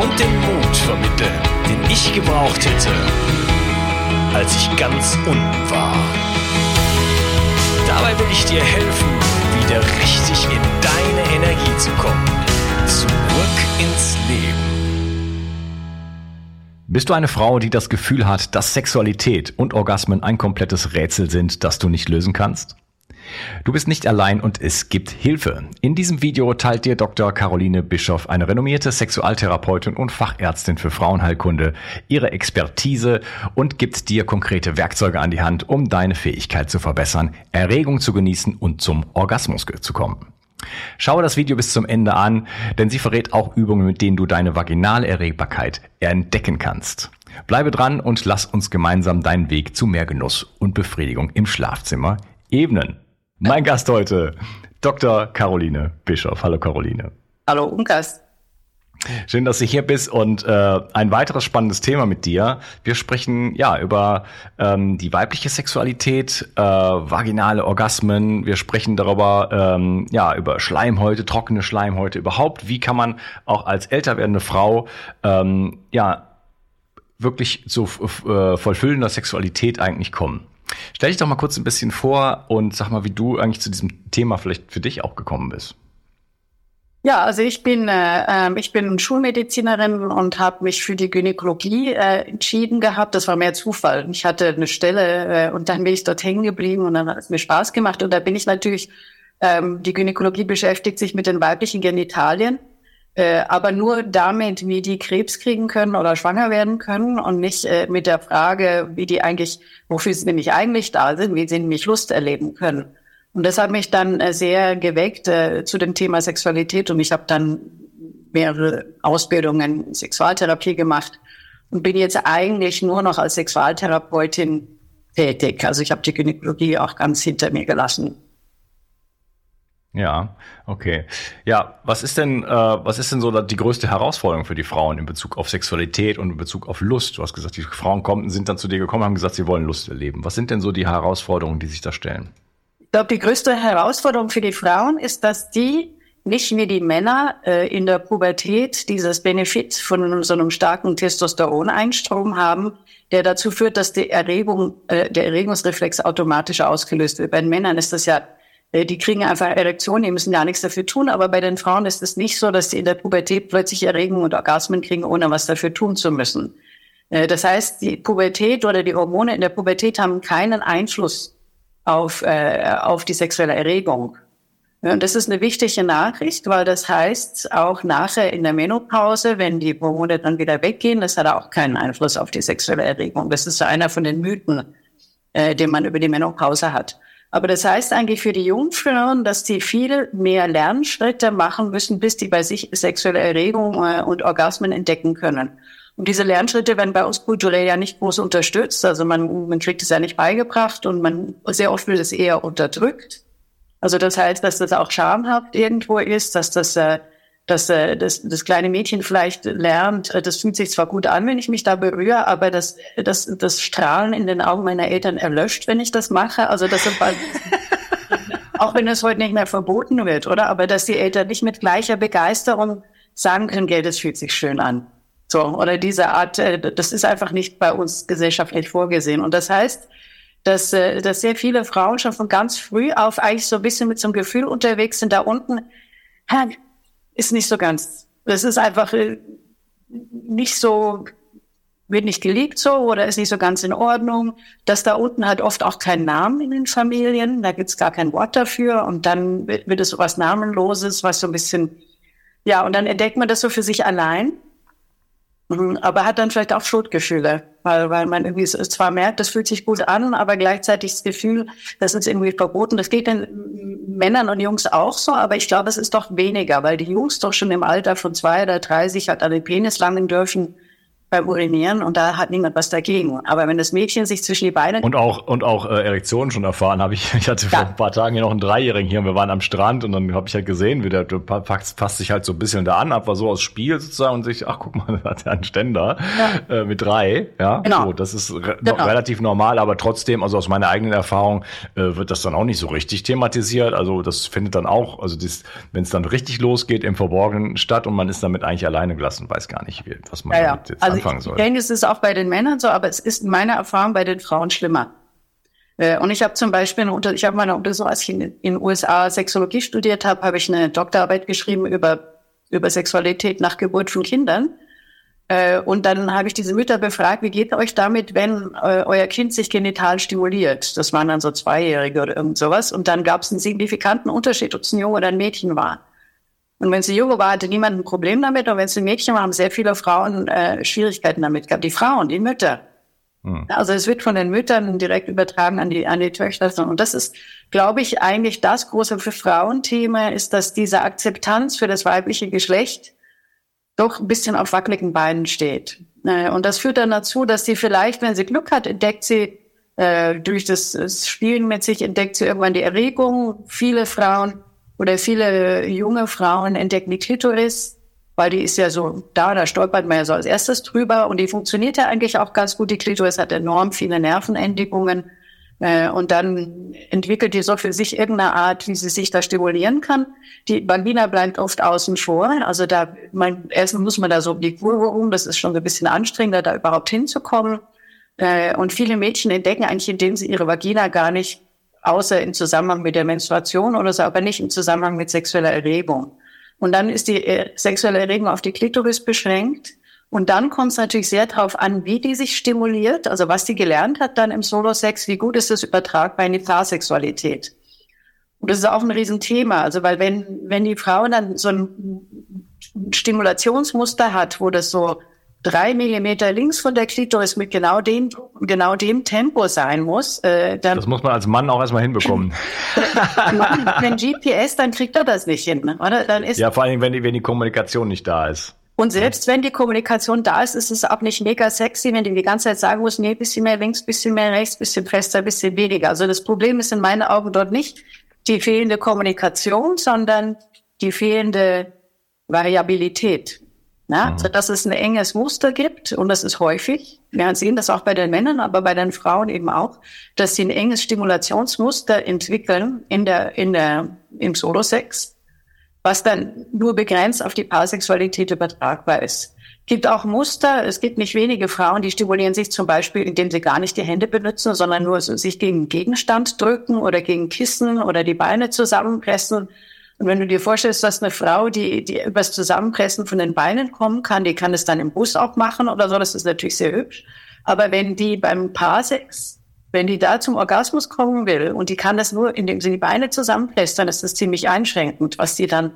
und den Mut vermitteln, den ich gebraucht hätte, als ich ganz unten war. Dabei will ich dir helfen, wieder richtig in deine Energie zu kommen. Zurück ins Leben. Bist du eine Frau, die das Gefühl hat, dass Sexualität und Orgasmen ein komplettes Rätsel sind, das du nicht lösen kannst? Du bist nicht allein und es gibt Hilfe. In diesem Video teilt dir Dr. Caroline Bischoff, eine renommierte Sexualtherapeutin und Fachärztin für Frauenheilkunde, ihre Expertise und gibt dir konkrete Werkzeuge an die Hand, um deine Fähigkeit zu verbessern, Erregung zu genießen und zum Orgasmus zu kommen. Schaue das Video bis zum Ende an, denn sie verrät auch Übungen, mit denen du deine vaginale Erregbarkeit entdecken kannst. Bleibe dran und lass uns gemeinsam deinen Weg zu mehr Genuss und Befriedigung im Schlafzimmer ebnen. Mein Gast heute, Dr. Caroline Bischof. Hallo Caroline. Hallo Unkas. Schön, dass du hier bist und äh, ein weiteres spannendes Thema mit dir. Wir sprechen ja über ähm, die weibliche Sexualität, äh, vaginale Orgasmen. Wir sprechen darüber ähm, ja über Schleimhäute, trockene Schleimhäute überhaupt. Wie kann man auch als älter werdende Frau ähm, ja wirklich zu äh, vollfüllender Sexualität eigentlich kommen? Stell dich doch mal kurz ein bisschen vor und sag mal, wie du eigentlich zu diesem Thema vielleicht für dich auch gekommen bist. Ja, also ich bin äh, ähm, ich bin Schulmedizinerin und habe mich für die Gynäkologie äh, entschieden gehabt. Das war mehr Zufall. Ich hatte eine Stelle äh, und dann bin ich dort hängen geblieben und dann hat es mir Spaß gemacht und da bin ich natürlich ähm, die Gynäkologie beschäftigt sich mit den weiblichen Genitalien äh, aber nur damit, wie die Krebs kriegen können oder schwanger werden können und nicht äh, mit der Frage, wie die eigentlich, wofür sie nämlich eigentlich da sind, wie sie nämlich Lust erleben können. Und das hat mich dann äh, sehr geweckt äh, zu dem Thema Sexualität und ich habe dann mehrere Ausbildungen in Sexualtherapie gemacht und bin jetzt eigentlich nur noch als Sexualtherapeutin tätig. Also ich habe die Gynäkologie auch ganz hinter mir gelassen. Ja, okay. Ja, was ist denn, äh, was ist denn so die größte Herausforderung für die Frauen in Bezug auf Sexualität und in Bezug auf Lust? Du hast gesagt, die Frauen kommen, sind dann zu dir gekommen, haben gesagt, sie wollen Lust erleben. Was sind denn so die Herausforderungen, die sich da stellen? Ich glaube, die größte Herausforderung für die Frauen ist, dass die nicht wie die Männer äh, in der Pubertät dieses Benefit von so einem starken Testosteroneinstrom haben, der dazu führt, dass die Erregung, äh, der Erregungsreflex automatisch ausgelöst wird. Bei den Männern ist das ja die kriegen einfach Erektionen, die müssen ja nichts dafür tun. Aber bei den Frauen ist es nicht so, dass sie in der Pubertät plötzlich Erregung und Orgasmen kriegen, ohne was dafür tun zu müssen. Äh, das heißt, die Pubertät oder die Hormone in der Pubertät haben keinen Einfluss auf, äh, auf die sexuelle Erregung. Und das ist eine wichtige Nachricht, weil das heißt, auch nachher in der Menopause, wenn die Hormone dann wieder weggehen, das hat auch keinen Einfluss auf die sexuelle Erregung. Das ist einer von den Mythen, äh, den man über die Menopause hat. Aber das heißt eigentlich für die Jungfrauen, dass die viel mehr Lernschritte machen müssen, bis die bei sich sexuelle Erregung äh, und Orgasmen entdecken können. Und diese Lernschritte werden bei uns kulturell ja nicht groß unterstützt. Also man, man kriegt es ja nicht beigebracht und man sehr oft wird es eher unterdrückt. Also das heißt, dass das auch schamhaft irgendwo ist, dass das äh, dass äh, das, das kleine Mädchen vielleicht lernt, äh, das fühlt sich zwar gut an, wenn ich mich da berühre, aber das, das, das Strahlen in den Augen meiner Eltern erlöscht, wenn ich das mache. Also das sind auch wenn es heute nicht mehr verboten wird, oder? Aber dass die Eltern nicht mit gleicher Begeisterung sagen können, Geld, das fühlt sich schön an. So, oder diese Art, äh, das ist einfach nicht bei uns gesellschaftlich vorgesehen. Und das heißt, dass, äh, dass sehr viele Frauen schon von ganz früh auf eigentlich so ein bisschen mit so einem Gefühl unterwegs sind, da unten ist nicht so ganz. Das ist einfach äh, nicht so, wird nicht geliebt so oder ist nicht so ganz in Ordnung. Das da unten hat oft auch keinen Namen in den Familien, da gibt's gar kein Wort dafür und dann wird, es so was Namenloses, was so ein bisschen, ja, und dann entdeckt man das so für sich allein aber hat dann vielleicht auch Schuldgefühle, weil, weil man irgendwie zwar merkt, das fühlt sich gut an, aber gleichzeitig das Gefühl, das ist irgendwie verboten. Das geht den Männern und Jungs auch so, aber ich glaube, es ist doch weniger, weil die Jungs doch schon im Alter von zwei oder drei sich halt an den Penis langen dürfen beim Urinieren und da hat niemand was dagegen. Aber wenn das Mädchen sich zwischen die Beine und auch und auch äh, Erektionen schon erfahren habe ich. Ich hatte ja. vor ein paar Tagen hier noch einen Dreijährigen hier und wir waren am Strand und dann habe ich halt gesehen, wie der, der passt, passt sich halt so ein bisschen da an, ab war so aus Spiel sozusagen und sich, ach guck mal, da hat er einen Ständer ja. äh, mit drei, ja, genau. So, das ist re genau. relativ normal, aber trotzdem, also aus meiner eigenen Erfahrung äh, wird das dann auch nicht so richtig thematisiert. Also das findet dann auch, also wenn es dann richtig losgeht im Verborgenen statt und man ist damit eigentlich alleine gelassen, weiß gar nicht, was man ja, jetzt also anfangen soll. Ich denke, es ist auch bei den Männern so, aber es ist in meiner Erfahrung bei den Frauen schlimmer. Äh, und ich habe zum Beispiel, ich habe meine Untersuchung, als ich in den USA Sexologie studiert habe, habe ich eine Doktorarbeit geschrieben über, über Sexualität nach Geburt von Kindern. Äh, und dann habe ich diese Mütter befragt, wie geht euch damit, wenn äh, euer Kind sich genital stimuliert? Das waren dann so Zweijährige oder irgend sowas. Und dann gab es einen signifikanten Unterschied, ob es ein Junge oder ein Mädchen war. Und wenn sie Junge war, hatte niemand ein Problem damit. Und wenn sie Mädchen war, haben sehr viele Frauen äh, Schwierigkeiten damit gehabt. Die Frauen, die Mütter. Hm. Also es wird von den Müttern direkt übertragen an die, an die Töchter. Und das ist, glaube ich, eigentlich das große für Frauenthema, ist, dass diese Akzeptanz für das weibliche Geschlecht doch ein bisschen auf wackeligen Beinen steht. Äh, und das führt dann dazu, dass sie vielleicht, wenn sie Glück hat, entdeckt sie äh, durch das, das Spielen mit sich, entdeckt sie irgendwann die Erregung. Viele Frauen oder viele junge Frauen entdecken die Klitoris, weil die ist ja so da, da stolpert man ja so als erstes drüber und die funktioniert ja eigentlich auch ganz gut. Die Klitoris hat enorm viele Nervenendigungen äh, und dann entwickelt die so für sich irgendeine Art, wie sie sich da stimulieren kann. Die Vagina bleibt oft außen vor, also da man, erstmal muss man da so um die Kurve rum, das ist schon ein bisschen anstrengender, da überhaupt hinzukommen. Äh, und viele Mädchen entdecken eigentlich, indem sie ihre Vagina gar nicht außer im Zusammenhang mit der Menstruation oder so, aber nicht im Zusammenhang mit sexueller Erregung. Und dann ist die äh, sexuelle Erregung auf die Klitoris beschränkt. Und dann kommt es natürlich sehr darauf an, wie die sich stimuliert, also was die gelernt hat dann im Solo-Sex, wie gut ist das übertragbar in die Paarsexualität. Und das ist auch ein Riesenthema, also weil wenn, wenn die Frau dann so ein Stimulationsmuster hat, wo das so drei Millimeter links von der Klitoris mit genau dem, genau dem Tempo sein muss, äh, dann. Das muss man als Mann auch erstmal hinbekommen. wenn GPS, dann kriegt er das nicht hin, oder? Dann ist ja, vor allem, wenn die, wenn die Kommunikation nicht da ist. Und selbst wenn die Kommunikation da ist, ist es auch nicht mega sexy, wenn die die ganze Zeit sagen muss, nee, bisschen mehr links, bisschen mehr rechts, bisschen fester, bisschen weniger. Also das Problem ist in meinen Augen dort nicht die fehlende Kommunikation, sondern die fehlende Variabilität. Ja, mhm. also dass es ein enges Muster gibt und das ist häufig. Wir sehen das auch bei den Männern, aber bei den Frauen eben auch, dass sie ein enges Stimulationsmuster entwickeln in der, in der, im Solosex, was dann nur begrenzt auf die Paarsexualität übertragbar ist. Gibt auch Muster. Es gibt nicht wenige Frauen, die stimulieren sich zum Beispiel, indem sie gar nicht die Hände benutzen, sondern nur so sich gegen Gegenstand drücken oder gegen Kissen oder die Beine zusammenpressen und wenn du dir vorstellst, dass eine Frau, die, die übers Zusammenpressen von den Beinen kommen kann, die kann es dann im Bus auch machen oder so, das ist natürlich sehr hübsch. Aber wenn die beim Paarsex, wenn die da zum Orgasmus kommen will und die kann das nur, indem sie die Beine zusammenpresst, dann ist das ziemlich einschränkend, was die dann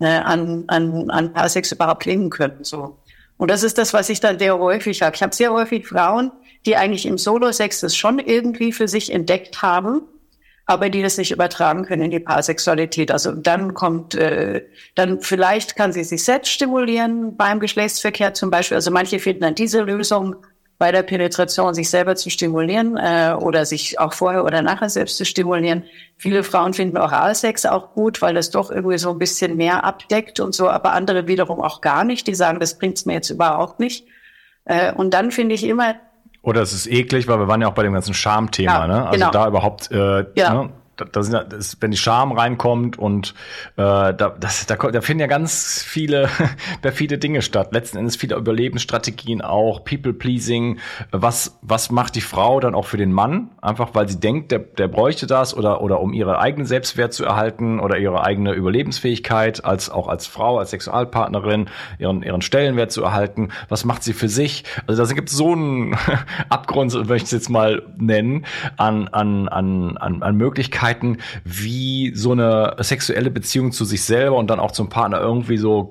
äh, an, an, an Paarsex überhaupt klingen können. So. Und das ist das, was ich dann sehr häufig habe. Ich habe sehr häufig Frauen, die eigentlich im Solo-Sex das schon irgendwie für sich entdeckt haben, aber die das nicht übertragen können in die Paarsexualität. Also dann kommt, äh, dann vielleicht kann sie sich selbst stimulieren beim Geschlechtsverkehr zum Beispiel. Also manche finden dann diese Lösung bei der Penetration, sich selber zu stimulieren äh, oder sich auch vorher oder nachher selbst zu stimulieren. Viele Frauen finden Oralsex auch gut, weil das doch irgendwie so ein bisschen mehr abdeckt und so, aber andere wiederum auch gar nicht. Die sagen, das bringt's mir jetzt überhaupt nicht. Äh, und dann finde ich immer oder es ist eklig, weil wir waren ja auch bei dem ganzen Schamthema, ja, ne? Also genau. da überhaupt, äh, ja. ne? Da, da sind, das, wenn die Scham reinkommt und äh, da, das, da, da finden ja ganz viele perfide Dinge statt. Letzten Endes viele Überlebensstrategien auch, People-Pleasing. Was, was macht die Frau dann auch für den Mann? Einfach weil sie denkt, der, der bräuchte das oder, oder um ihre eigene Selbstwert zu erhalten oder ihre eigene Überlebensfähigkeit als auch als Frau, als Sexualpartnerin, ihren, ihren Stellenwert zu erhalten. Was macht sie für sich? Also da gibt es so einen Abgrund, möchte ich es jetzt mal nennen, an, an, an, an, an Möglichkeiten, wie so eine sexuelle Beziehung zu sich selber und dann auch zum Partner irgendwie so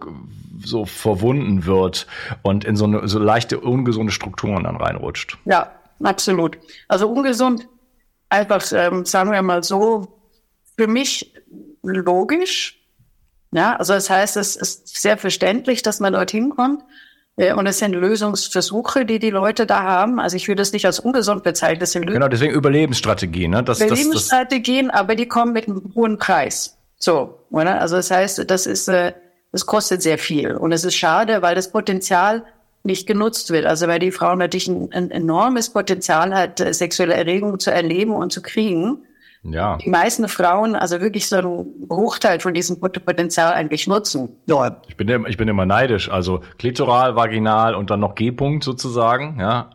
so verwunden wird und in so eine so leichte ungesunde Strukturen dann reinrutscht. Ja, absolut. Also ungesund, einfach ähm, sagen wir mal so, für mich logisch. Ja, also das heißt, es ist sehr verständlich, dass man dorthin kommt. Äh, und es sind Lösungsversuche, die die Leute da haben. Also ich würde es nicht als ungesund bezeichnen. Das sind genau, deswegen Überlebensstrategien. Ne? Das, Überlebensstrategien, das, das aber die kommen mit einem hohen Preis. So, oder? Also das heißt, das ist, äh, das kostet sehr viel. Und es ist schade, weil das Potenzial nicht genutzt wird. Also weil die Frau natürlich ein, ein enormes Potenzial hat, äh, sexuelle Erregung zu erleben und zu kriegen. Ja. Die meisten Frauen, also wirklich so einen Bruchteil von diesem Potenzial eigentlich nutzen. Ja. Ich bin, ich bin immer neidisch. Also klitoral, vaginal und dann noch G-Punkt sozusagen. Ja.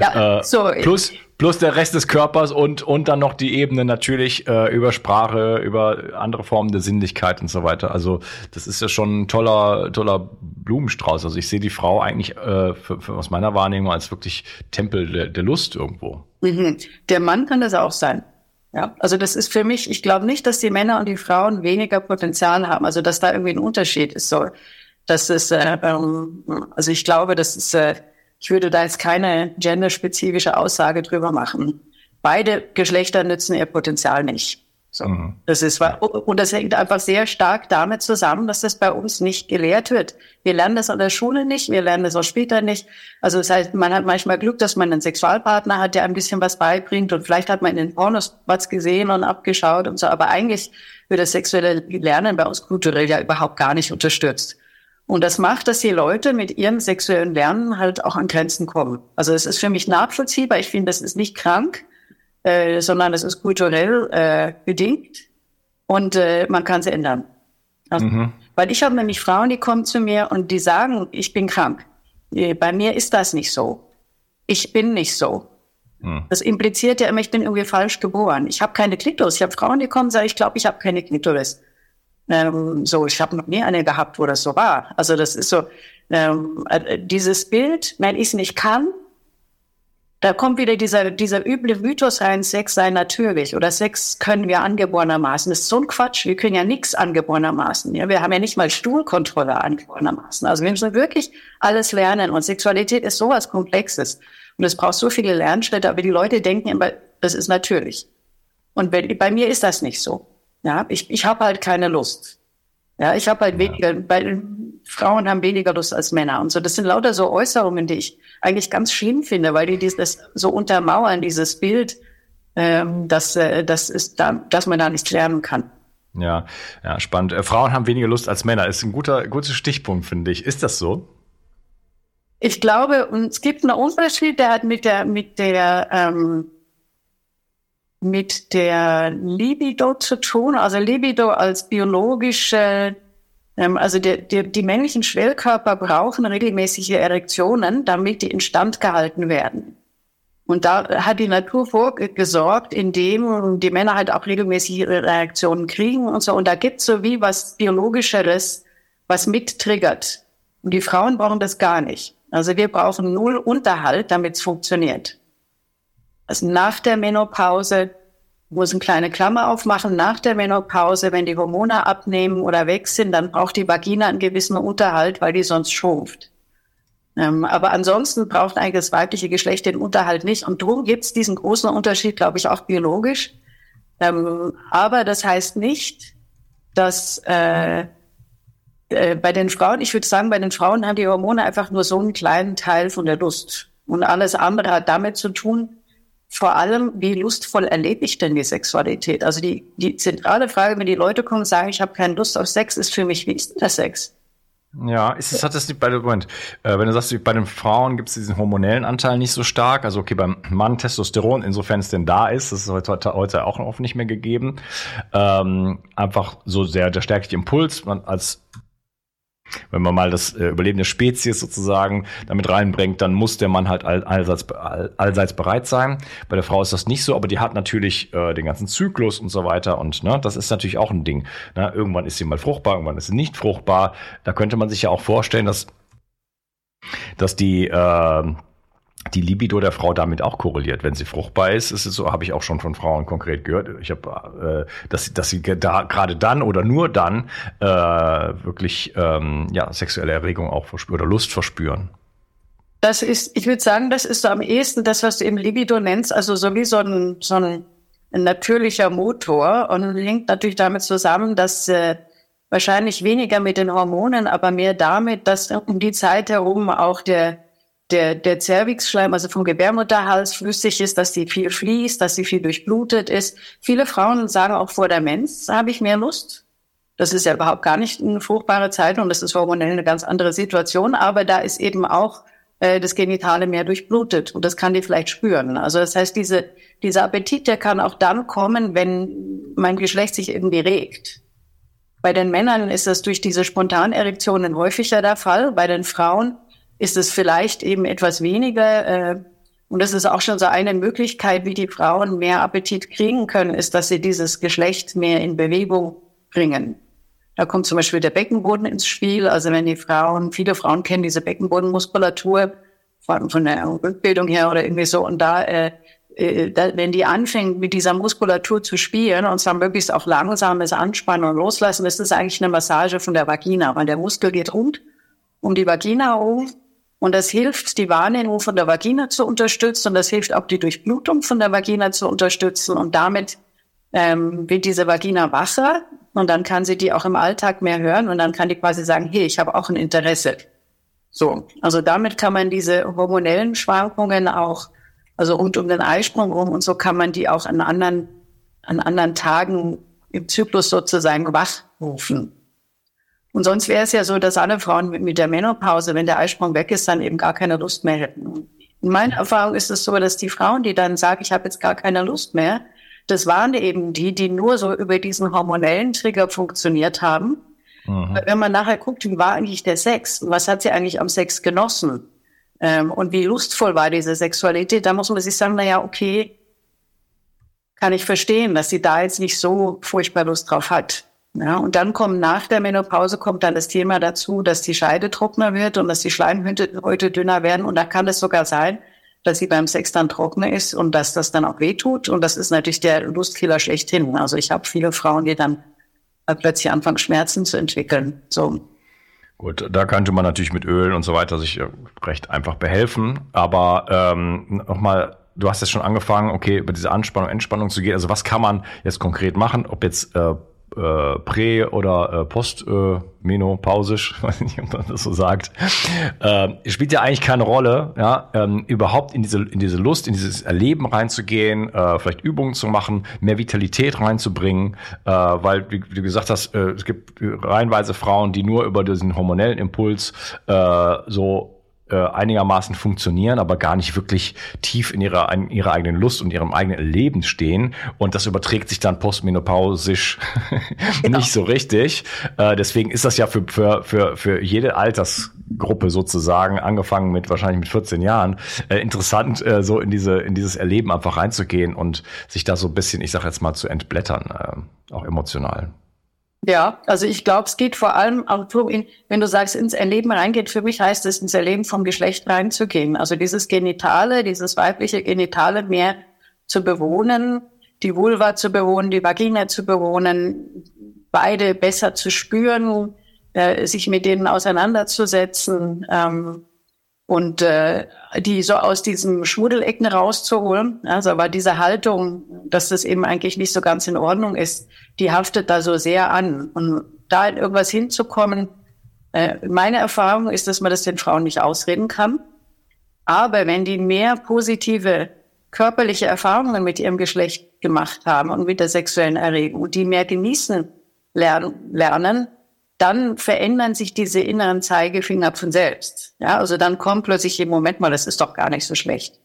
ja äh, so. Plus, plus der Rest des Körpers und, und dann noch die Ebene natürlich äh, über Sprache, über andere Formen der Sinnlichkeit und so weiter. Also das ist ja schon ein toller, toller Blumenstrauß. Also ich sehe die Frau eigentlich äh, für, für aus meiner Wahrnehmung als wirklich Tempel der, der Lust irgendwo. Mhm. Der Mann kann das auch sein. Ja, also das ist für mich, ich glaube nicht, dass die Männer und die Frauen weniger Potenzial haben, also dass da irgendwie ein Unterschied ist. So, das ist, äh, ähm, also ich glaube, das ist, äh, ich würde da jetzt keine genderspezifische Aussage drüber machen. Beide Geschlechter nützen ihr Potenzial nicht. So. Mhm. Das ist, und das hängt einfach sehr stark damit zusammen, dass das bei uns nicht gelehrt wird. Wir lernen das an der Schule nicht, wir lernen das auch später nicht. Also das heißt, man hat manchmal Glück, dass man einen Sexualpartner hat, der ein bisschen was beibringt und vielleicht hat man in den Pornos was gesehen und abgeschaut und so. Aber eigentlich wird das sexuelle Lernen bei uns kulturell ja überhaupt gar nicht unterstützt. Und das macht, dass die Leute mit ihrem sexuellen Lernen halt auch an Grenzen kommen. Also es ist für mich nachvollziehbar. Ich finde, das ist nicht krank äh, sondern es ist kulturell äh, bedingt und äh, man kann es ändern. Also, mhm. Weil ich habe nämlich Frauen, die kommen zu mir und die sagen, ich bin krank. Äh, bei mir ist das nicht so. Ich bin nicht so. Mhm. Das impliziert ja immer, ich bin irgendwie falsch geboren. Ich habe keine Klitoris. Ich habe Frauen, die kommen und sagen, ich glaube, ich habe keine Klitoris. Ähm, so, ich habe noch nie eine gehabt, wo das so war. Also das ist so, ähm, äh, dieses Bild, wenn ich es nicht kann, da kommt wieder dieser, dieser üble Mythos rein, Sex sei natürlich oder Sex können wir angeborenermaßen. Das ist so ein Quatsch. Wir können ja nichts angeborenermaßen. Ja, wir haben ja nicht mal Stuhlkontrolle angeborenermaßen. Also wir müssen wirklich alles lernen und Sexualität ist sowas Komplexes. Und es braucht so viele Lernschritte, aber die Leute denken immer, das ist natürlich. Und bei, bei mir ist das nicht so. Ja, ich, ich habe halt keine Lust. Ja, ich habe halt weniger, weil Frauen haben weniger Lust als Männer und so. Das sind lauter so Äußerungen, die ich eigentlich ganz schlimm finde, weil die das so untermauern, dieses Bild, ähm, dass, äh, das ist da, dass man da nichts lernen kann. Ja, ja, spannend. Äh, Frauen haben weniger Lust als Männer. Ist ein guter, guter Stichpunkt, finde ich. Ist das so? Ich glaube, und es gibt einen Unterschied, der hat mit der, mit der, ähm, mit der Libido zu tun. Also Libido als biologische, ähm, also die, die, die männlichen Schwellkörper brauchen regelmäßige Erektionen, damit die instand gehalten werden. Und da hat die Natur vorgesorgt, indem die Männer halt auch regelmäßig ihre Reaktionen kriegen und so. Und da gibt's so wie was Biologischeres, was mittriggert. Und die Frauen brauchen das gar nicht. Also wir brauchen null Unterhalt, damit es funktioniert. Also nach der Menopause muss eine kleine Klammer aufmachen. Nach der Menopause, wenn die Hormone abnehmen oder weg sind, dann braucht die Vagina einen gewissen Unterhalt, weil die sonst schrumpft. Ähm, aber ansonsten braucht eigentlich das weibliche Geschlecht den Unterhalt nicht. Und darum gibt es diesen großen Unterschied, glaube ich, auch biologisch. Ähm, aber das heißt nicht, dass äh, äh, bei den Frauen, ich würde sagen, bei den Frauen haben die Hormone einfach nur so einen kleinen Teil von der Lust. Und alles andere hat damit zu tun, vor allem, wie lustvoll erlebe ich denn die Sexualität? Also die, die zentrale Frage, wenn die Leute kommen und sagen, ich habe keine Lust auf Sex, ist für mich, wie ist denn der Sex? Ja, ist es, hat das nicht bei dem Moment, äh, wenn du sagst, bei den Frauen gibt es diesen hormonellen Anteil nicht so stark, also okay, beim Mann Testosteron, insofern es denn da ist, das ist heute, heute auch oft nicht mehr gegeben, ähm, einfach so sehr der stärkste Impuls, man als wenn man mal das äh, Überleben der Spezies sozusagen damit reinbringt, dann muss der Mann halt all, allseits, all, allseits bereit sein. Bei der Frau ist das nicht so, aber die hat natürlich äh, den ganzen Zyklus und so weiter und ne, das ist natürlich auch ein Ding. Ne? Irgendwann ist sie mal fruchtbar, irgendwann ist sie nicht fruchtbar. Da könnte man sich ja auch vorstellen, dass dass die äh, die Libido der Frau damit auch korreliert. Wenn sie fruchtbar ist, ist es so, habe ich auch schon von Frauen konkret gehört. Ich habe, äh, dass, dass sie da gerade dann oder nur dann äh, wirklich ähm, ja sexuelle Erregung auch verspüren oder Lust verspüren. Das ist, ich würde sagen, das ist so am ehesten das, was du eben Libido nennst, also so wie so ein, so ein, natürlicher Motor und hängt natürlich damit zusammen, dass äh, wahrscheinlich weniger mit den Hormonen, aber mehr damit, dass um die Zeit herum auch der der, der Zervixschleim, also vom Gebärmutterhals, flüssig ist, dass sie viel fließt, dass sie viel durchblutet ist. Viele Frauen sagen auch vor der Menz, habe ich mehr Lust. Das ist ja überhaupt gar nicht eine fruchtbare Zeit und das ist hormonell eine ganz andere Situation, aber da ist eben auch äh, das Genitale mehr durchblutet und das kann die vielleicht spüren. Also das heißt, diese, dieser Appetit, der kann auch dann kommen, wenn mein Geschlecht sich irgendwie regt. Bei den Männern ist das durch diese Spontanerektionen häufiger der Fall. Bei den Frauen ist es vielleicht eben etwas weniger. Äh, und das ist auch schon so eine Möglichkeit, wie die Frauen mehr Appetit kriegen können, ist, dass sie dieses Geschlecht mehr in Bewegung bringen. Da kommt zum Beispiel der Beckenboden ins Spiel. Also wenn die Frauen, viele Frauen kennen diese Beckenbodenmuskulatur von, von der Rückbildung her oder irgendwie so. Und da, äh, äh, da, wenn die anfängt, mit dieser Muskulatur zu spielen und zwar möglichst auch langsames Anspannen und Loslassen, ist das eigentlich eine Massage von der Vagina, weil der Muskel geht rund um die Vagina herum und das hilft, die Wahrnehmung von der Vagina zu unterstützen und das hilft auch, die Durchblutung von der Vagina zu unterstützen. Und damit ähm, wird diese Vagina wacher und dann kann sie die auch im Alltag mehr hören und dann kann die quasi sagen, hey, ich habe auch ein Interesse. So, also damit kann man diese hormonellen Schwankungen auch, also rund um den Eisprung rum und so kann man die auch an anderen, an anderen Tagen im Zyklus sozusagen wachrufen. Und sonst wäre es ja so, dass alle Frauen mit, mit der Menopause, wenn der Eisprung weg ist, dann eben gar keine Lust mehr hätten. In meiner Erfahrung ist es so, dass die Frauen, die dann sagen, ich habe jetzt gar keine Lust mehr, das waren eben die, die nur so über diesen hormonellen Trigger funktioniert haben. Mhm. Wenn man nachher guckt, wie war eigentlich der Sex und was hat sie eigentlich am Sex genossen ähm, und wie lustvoll war diese Sexualität, da muss man sich sagen, na ja, okay, kann ich verstehen, dass sie da jetzt nicht so furchtbar Lust drauf hat. Ja, und dann kommt nach der Menopause kommt dann das Thema dazu, dass die Scheide trockener wird und dass die Schleimhäute dünner werden. Und da kann es sogar sein, dass sie beim Sex dann trockener ist und dass das dann auch wehtut. Und das ist natürlich der Lustkiller schlechthin. Also ich habe viele Frauen, die dann plötzlich anfangen, Schmerzen zu entwickeln. So. Gut, da könnte man natürlich mit Öl und so weiter sich recht einfach behelfen. Aber ähm, nochmal, du hast jetzt schon angefangen, okay, über diese Anspannung, Entspannung zu gehen. Also was kann man jetzt konkret machen? Ob jetzt äh, äh, prä- oder äh, postmenopausisch, äh, weiß nicht, ob man das so sagt, äh, spielt ja eigentlich keine Rolle, ja, ähm, überhaupt in diese, in diese Lust, in dieses Erleben reinzugehen, äh, vielleicht Übungen zu machen, mehr Vitalität reinzubringen, äh, weil, wie, wie du gesagt hast, äh, es gibt reihenweise Frauen, die nur über diesen hormonellen Impuls äh, so äh, einigermaßen funktionieren, aber gar nicht wirklich tief in ihrer, in ihrer eigenen Lust und ihrem eigenen Leben stehen. Und das überträgt sich dann postmenopausisch genau. nicht so richtig. Äh, deswegen ist das ja für, für, für, für jede Altersgruppe sozusagen, angefangen mit wahrscheinlich mit 14 Jahren, äh, interessant, äh, so in diese, in dieses Erleben einfach reinzugehen und sich da so ein bisschen, ich sag jetzt mal, zu entblättern, äh, auch emotional. Ja, also ich glaube, es geht vor allem auch darum, wenn du sagst, ins Erleben reingeht, für mich heißt es, ins Erleben vom Geschlecht reinzugehen. Also dieses Genitale, dieses weibliche Genitale mehr zu bewohnen, die Vulva zu bewohnen, die Vagina zu bewohnen, beide besser zu spüren, äh, sich mit denen auseinanderzusetzen. Ähm, und äh, die so aus diesem Schmuddelecken rauszuholen. Also aber diese Haltung, dass das eben eigentlich nicht so ganz in Ordnung ist, die haftet da so sehr an. Und da in irgendwas hinzukommen, äh, meine Erfahrung ist, dass man das den Frauen nicht ausreden kann. Aber wenn die mehr positive körperliche Erfahrungen mit ihrem Geschlecht gemacht haben und mit der sexuellen Erregung, die mehr genießen lernen dann verändern sich diese inneren Zeigefinger von selbst. Ja, also dann kommt plötzlich im Moment mal, das ist doch gar nicht so schlecht.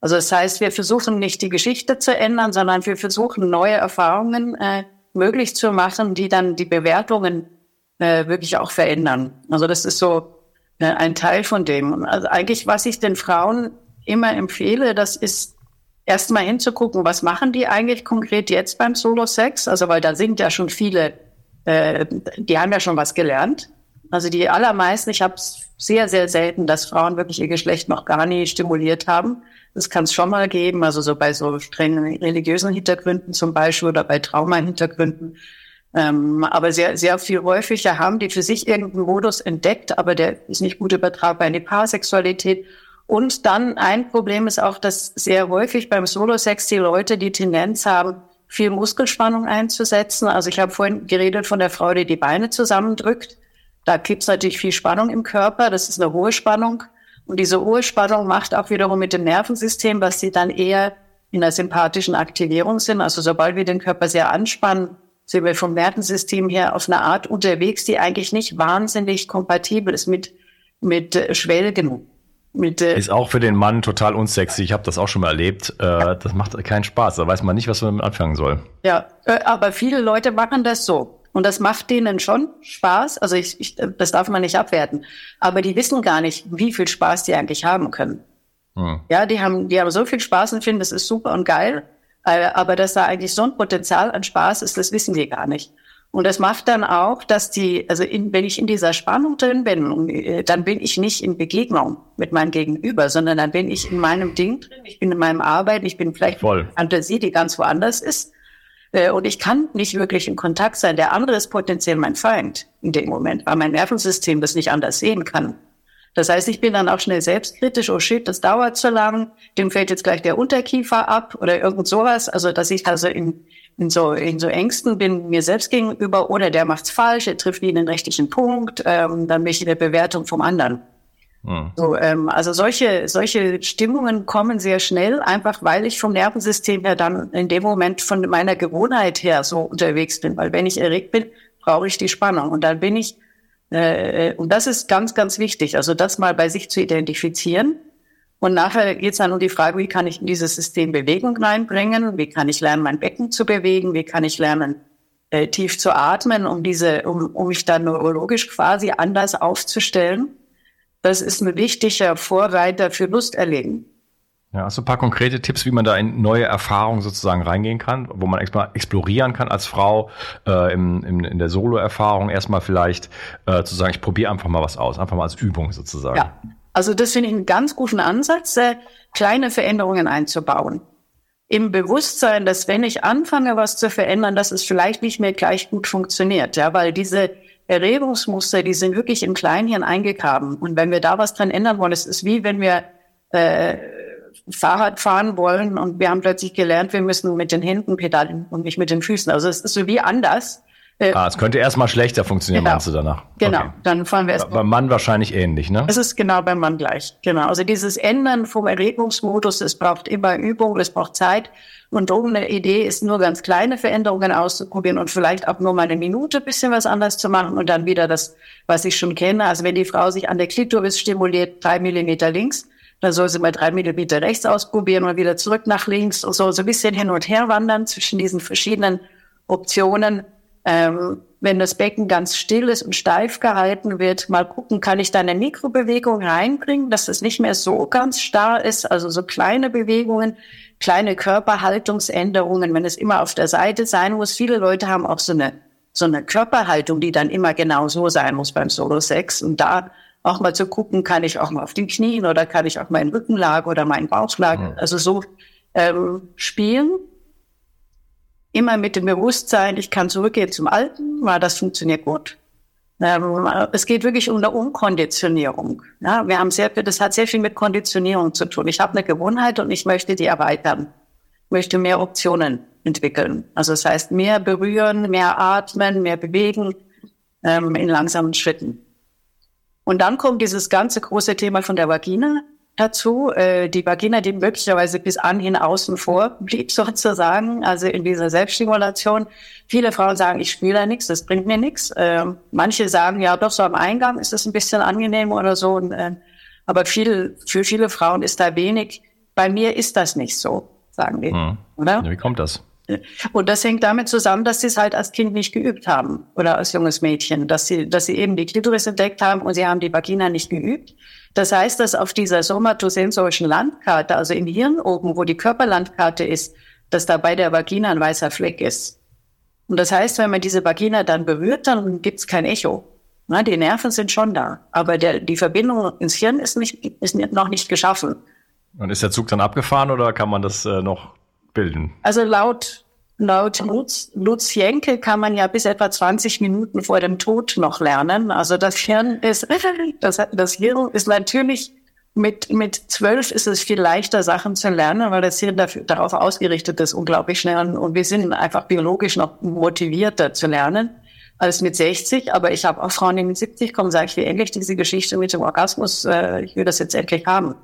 Also das heißt, wir versuchen nicht die Geschichte zu ändern, sondern wir versuchen neue Erfahrungen äh, möglich zu machen, die dann die Bewertungen äh, wirklich auch verändern. Also das ist so äh, ein Teil von dem. Also eigentlich, was ich den Frauen immer empfehle, das ist erstmal hinzugucken, was machen die eigentlich konkret jetzt beim Solo-Sex? Also weil da sind ja schon viele äh, die haben ja schon was gelernt. Also die allermeisten, ich habe sehr, sehr selten, dass Frauen wirklich ihr Geschlecht noch gar nie stimuliert haben. Das kann es schon mal geben, also so bei so strengen religiösen Hintergründen zum Beispiel oder bei Trauma-Hintergründen. Ähm, aber sehr, sehr viel häufiger haben die für sich irgendeinen Modus entdeckt, aber der ist nicht gut übertragbar in die Paarsexualität. Und dann ein Problem ist auch, dass sehr häufig beim Solo-Sex die Leute die Tendenz haben, viel Muskelspannung einzusetzen. Also ich habe vorhin geredet von der Frau, die die Beine zusammendrückt. Da gibt's natürlich viel Spannung im Körper. Das ist eine hohe Spannung. Und diese hohe Spannung macht auch wiederum mit dem Nervensystem, was sie dann eher in der sympathischen Aktivierung sind. Also sobald wir den Körper sehr anspannen, sind wir vom Nervensystem her auf eine Art unterwegs, die eigentlich nicht wahnsinnig kompatibel ist mit, mit äh, Schwelgen. Mit, äh, ist auch für den Mann total unsexy. Ich habe das auch schon mal erlebt. Äh, das macht keinen Spaß. Da weiß man nicht, was man damit anfangen soll. Ja, äh, aber viele Leute machen das so. Und das macht denen schon Spaß. Also ich, ich, das darf man nicht abwerten. Aber die wissen gar nicht, wie viel Spaß die eigentlich haben können. Hm. Ja, die haben, die haben so viel Spaß und finden, das ist super und geil. Äh, aber dass da eigentlich so ein Potenzial an Spaß ist, das wissen die gar nicht. Und das macht dann auch, dass die, also in, wenn ich in dieser Spannung drin bin, äh, dann bin ich nicht in Begegnung mit meinem Gegenüber, sondern dann bin ich in meinem Ding drin, ich bin in meinem Arbeit, ich bin vielleicht Voll. Fantasie, die ganz woanders ist. Äh, und ich kann nicht wirklich in Kontakt sein. Der andere ist potenziell mein Feind in dem Moment, weil mein Nervensystem das nicht anders sehen kann. Das heißt, ich bin dann auch schnell selbstkritisch, oh shit, das dauert zu lang, dem fällt jetzt gleich der Unterkiefer ab oder irgend sowas. Also, dass ich also in, in so, in so Ängsten bin mir selbst gegenüber oder der macht's falsch, er trifft nie den richtigen Punkt, ähm, dann möchte ich eine Bewertung vom anderen. Hm. So, ähm, also solche, solche Stimmungen kommen sehr schnell, einfach weil ich vom Nervensystem her dann in dem Moment von meiner Gewohnheit her so unterwegs bin. Weil wenn ich erregt bin, brauche ich die Spannung. Und dann bin ich, äh, und das ist ganz, ganz wichtig, also das mal bei sich zu identifizieren und nachher geht es dann um die Frage, wie kann ich in dieses System Bewegung reinbringen? Wie kann ich lernen, mein Becken zu bewegen? Wie kann ich lernen, äh, tief zu atmen, um diese, um, um mich dann neurologisch quasi anders aufzustellen? Das ist ein wichtiger Vorreiter für Lusterleben. Ja, hast du ein paar konkrete Tipps, wie man da in neue Erfahrungen sozusagen reingehen kann, wo man erstmal explorieren kann als Frau äh, im, im, in der Solo-Erfahrung erstmal vielleicht äh, zu sagen, ich probiere einfach mal was aus, einfach mal als Übung sozusagen. Ja, also das finde ich einen ganz guten Ansatz, äh, kleine Veränderungen einzubauen. Im Bewusstsein, dass wenn ich anfange, was zu verändern, dass es vielleicht nicht mehr gleich gut funktioniert, ja, weil diese Erregungsmuster, die sind wirklich im Kleinhirn eingegraben. Und wenn wir da was dran ändern wollen, es ist wie wenn wir äh, Fahrrad fahren wollen und wir haben plötzlich gelernt, wir müssen mit den Händen pedalen und nicht mit den Füßen. Also es ist so wie anders. Äh, ah, es könnte erstmal schlechter funktionieren, genau. meinst du danach? Genau, okay. dann fahren wir erst. Beim Mann wahrscheinlich ähnlich, ne? Es ist genau beim Mann gleich. Genau. Also dieses Ändern vom Erregungsmodus, es braucht immer Übung, es braucht Zeit. Und darum eine Idee ist nur ganz kleine Veränderungen auszuprobieren und vielleicht auch nur mal eine Minute bisschen was anders zu machen und dann wieder das, was ich schon kenne. Also wenn die Frau sich an der Klitoris stimuliert, drei Millimeter links, dann soll sie mal drei Millimeter rechts ausprobieren und wieder zurück nach links und so, so ein bisschen hin und her wandern zwischen diesen verschiedenen Optionen ähm, wenn das Becken ganz still ist und steif gehalten wird, mal gucken, kann ich da eine Mikrobewegung reinbringen, dass es nicht mehr so ganz starr ist, also so kleine Bewegungen, kleine Körperhaltungsänderungen, wenn es immer auf der Seite sein muss. Viele Leute haben auch so eine, so eine Körperhaltung, die dann immer genau so sein muss beim Solo-Sex und da auch mal zu gucken, kann ich auch mal auf die Knien oder kann ich auch meinen Rückenlage oder meinen Bauchlage, mhm. also so ähm, spielen immer mit dem Bewusstsein, ich kann zurückgehen zum Alten, weil das funktioniert gut. Ähm, es geht wirklich um eine Umkonditionierung. Ja, wir haben sehr, das hat sehr viel mit Konditionierung zu tun. Ich habe eine Gewohnheit und ich möchte die erweitern. Ich möchte mehr Optionen entwickeln. Also das heißt, mehr berühren, mehr atmen, mehr bewegen ähm, in langsamen Schritten. Und dann kommt dieses ganze große Thema von der Vagina. Dazu. Äh, die Vagina, die möglicherweise bis anhin außen vor blieb sozusagen, also in dieser Selbststimulation. Viele Frauen sagen, ich spüre da nichts, das bringt mir nichts. Äh, manche sagen, ja doch, so am Eingang ist es ein bisschen angenehm oder so. Und, äh, aber viel, für viele Frauen ist da wenig. Bei mir ist das nicht so, sagen die. Hm. Oder? Ja, wie kommt das? Und das hängt damit zusammen, dass sie es halt als Kind nicht geübt haben oder als junges Mädchen, dass sie, dass sie eben die Klitoris entdeckt haben und sie haben die Vagina nicht geübt. Das heißt, dass auf dieser somatosensorischen Landkarte, also im Hirn oben, wo die Körperlandkarte ist, dass da bei der Vagina ein weißer Fleck ist. Und das heißt, wenn man diese Vagina dann berührt, dann gibt's kein Echo. Na, die Nerven sind schon da, aber der, die Verbindung ins Hirn ist, nicht, ist noch nicht geschaffen. Und ist der Zug dann abgefahren oder kann man das äh, noch bilden? Also laut, laut Lutz, Lutz Jenke kann man ja bis etwa 20 Minuten vor dem Tod noch lernen. Also das Hirn ist, das, das Hirn ist natürlich mit, mit zwölf ist es viel leichter, Sachen zu lernen, weil das Hirn dafür, darauf ausgerichtet ist, unglaublich schnell. Und wir sind einfach biologisch noch motivierter zu lernen als mit 60. Aber ich habe auch Frauen, die mit 70 kommen, sage ich, wie endlich diese Geschichte mit dem Orgasmus, äh, ich will das jetzt endlich haben.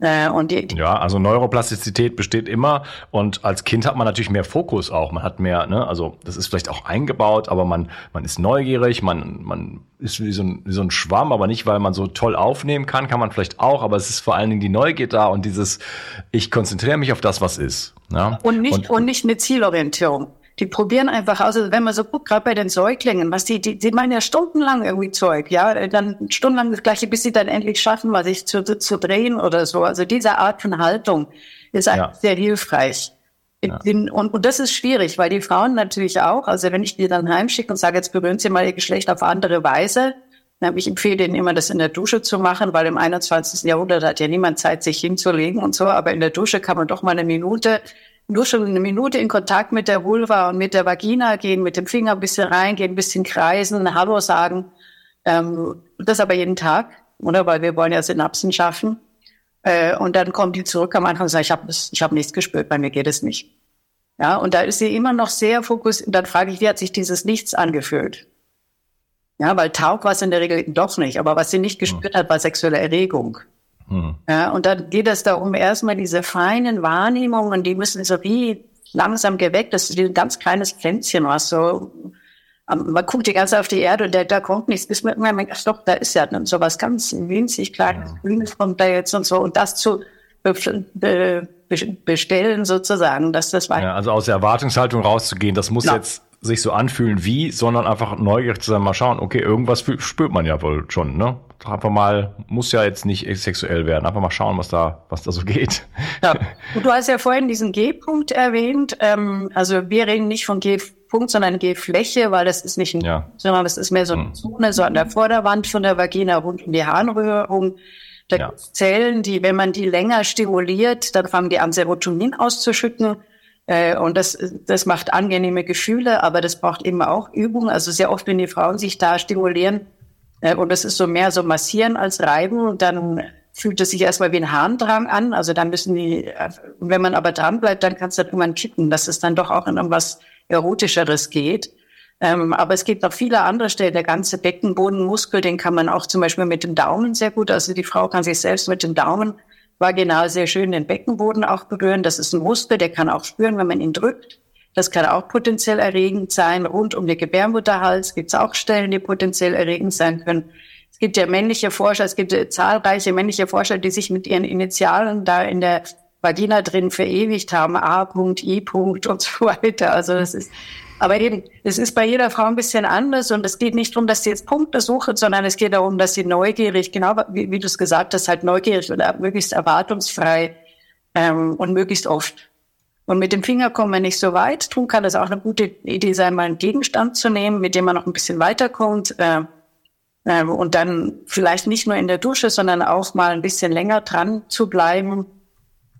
Äh, und die, ja, also Neuroplastizität besteht immer und als Kind hat man natürlich mehr Fokus auch. Man hat mehr, ne, also das ist vielleicht auch eingebaut, aber man, man ist neugierig, man, man ist wie so, ein, wie so ein Schwamm, aber nicht, weil man so toll aufnehmen kann, kann man vielleicht auch, aber es ist vor allen Dingen die Neugier da und dieses, ich konzentriere mich auf das, was ist. Ja? Und nicht, und, und nicht eine Zielorientierung die probieren einfach aus. Also wenn man so guckt, gerade bei den Säuglingen, was die, die, die meinen ja stundenlang irgendwie Zeug, ja, dann stundenlang das Gleiche, bis sie dann endlich schaffen, mal sich zu, zu drehen oder so. Also diese Art von Haltung ist ja. sehr hilfreich. Ja. Und, und das ist schwierig, weil die Frauen natürlich auch, also wenn ich die dann heimschicke und sage, jetzt berühren sie mal ihr Geschlecht auf andere Weise, dann ich empfehle ihnen immer, das in der Dusche zu machen, weil im 21. Jahrhundert hat ja niemand Zeit, sich hinzulegen und so, aber in der Dusche kann man doch mal eine Minute nur schon eine Minute in Kontakt mit der Vulva und mit der Vagina gehen, mit dem Finger ein bisschen reingehen, ein bisschen kreisen, Hallo sagen. Ähm, das aber jeden Tag, oder? Weil wir wollen ja Synapsen schaffen. Äh, und dann kommt die zurück am Anfang und sagt, ich habe ich hab nichts gespürt, bei mir geht es nicht. Ja, und da ist sie immer noch sehr fokussiert. Und dann frage ich, wie hat sich dieses Nichts angefühlt? Ja, weil taub war es in der Regel doch nicht. Aber was sie nicht gespürt hat, war sexuelle Erregung. Hm. Ja, und dann geht es darum, erstmal diese feinen Wahrnehmungen, die müssen so wie langsam geweckt. Das ist ein ganz kleines Pflänzchen, was so, man guckt die ganze auf die Erde und da, da kommt nichts, bis man irgendwann denkt, stopp, da ist ja dann so was ganz winzig kleines ja. Grünes kommt da jetzt und so. Und das zu be, be, bestellen sozusagen, dass das weiter. Ja, also aus der Erwartungshaltung rauszugehen, das muss ja. jetzt sich so anfühlen wie, sondern einfach neugierig zu sein, mal schauen, okay, irgendwas spürt man ja wohl schon, ne? Einfach mal, muss ja jetzt nicht sexuell werden, einfach mal schauen, was da, was da so geht. Ja. Und du hast ja vorhin diesen G-Punkt erwähnt, ähm, also wir reden nicht von G-Punkt, sondern G-Fläche, weil das ist nicht ein, ja. sondern das ist mehr so eine hm. Zone, so an der Vorderwand von der Vagina rund um die Harnröhre rum. Da ja. Zellen, die, wenn man die länger stimuliert, dann fangen die an, Serotonin auszuschütten äh, und das, das macht angenehme Gefühle, aber das braucht immer auch Übung. Also sehr oft, wenn die Frauen sich da stimulieren, und das ist so mehr so massieren als reiben, und dann fühlt es sich erstmal wie ein Harndrang an. Also dann müssen die, äh, wenn man aber dran bleibt, dann kann es dann irgendwann kippen, dass es dann doch auch in irgendwas Erotischeres geht. Ähm, aber es gibt noch viele andere Stellen. Der ganze Beckenbodenmuskel, den kann man auch zum Beispiel mit dem Daumen sehr gut. Also die Frau kann sich selbst mit dem Daumen vaginal sehr schön den Beckenboden auch berühren. Das ist ein Muskel, der kann auch spüren, wenn man ihn drückt. Das kann auch potenziell erregend sein. Rund um den Gebärmutterhals gibt es auch Stellen, die potenziell erregend sein können. Es gibt ja männliche Forscher, es gibt zahlreiche männliche Forscher, die sich mit ihren Initialen da in der Vagina drin verewigt haben, A. I. und so weiter. Also das ist aber eben, es ist bei jeder Frau ein bisschen anders und es geht nicht darum, dass sie jetzt Punkte suchen, sondern es geht darum, dass sie neugierig, genau wie, wie du es gesagt hast, halt neugierig oder möglichst erwartungsfrei ähm, und möglichst oft. Und mit dem Finger kommen wir nicht so weit. Darum kann es auch eine gute Idee sein, mal einen Gegenstand zu nehmen, mit dem man noch ein bisschen weiterkommt. Äh, äh, und dann vielleicht nicht nur in der Dusche, sondern auch mal ein bisschen länger dran zu bleiben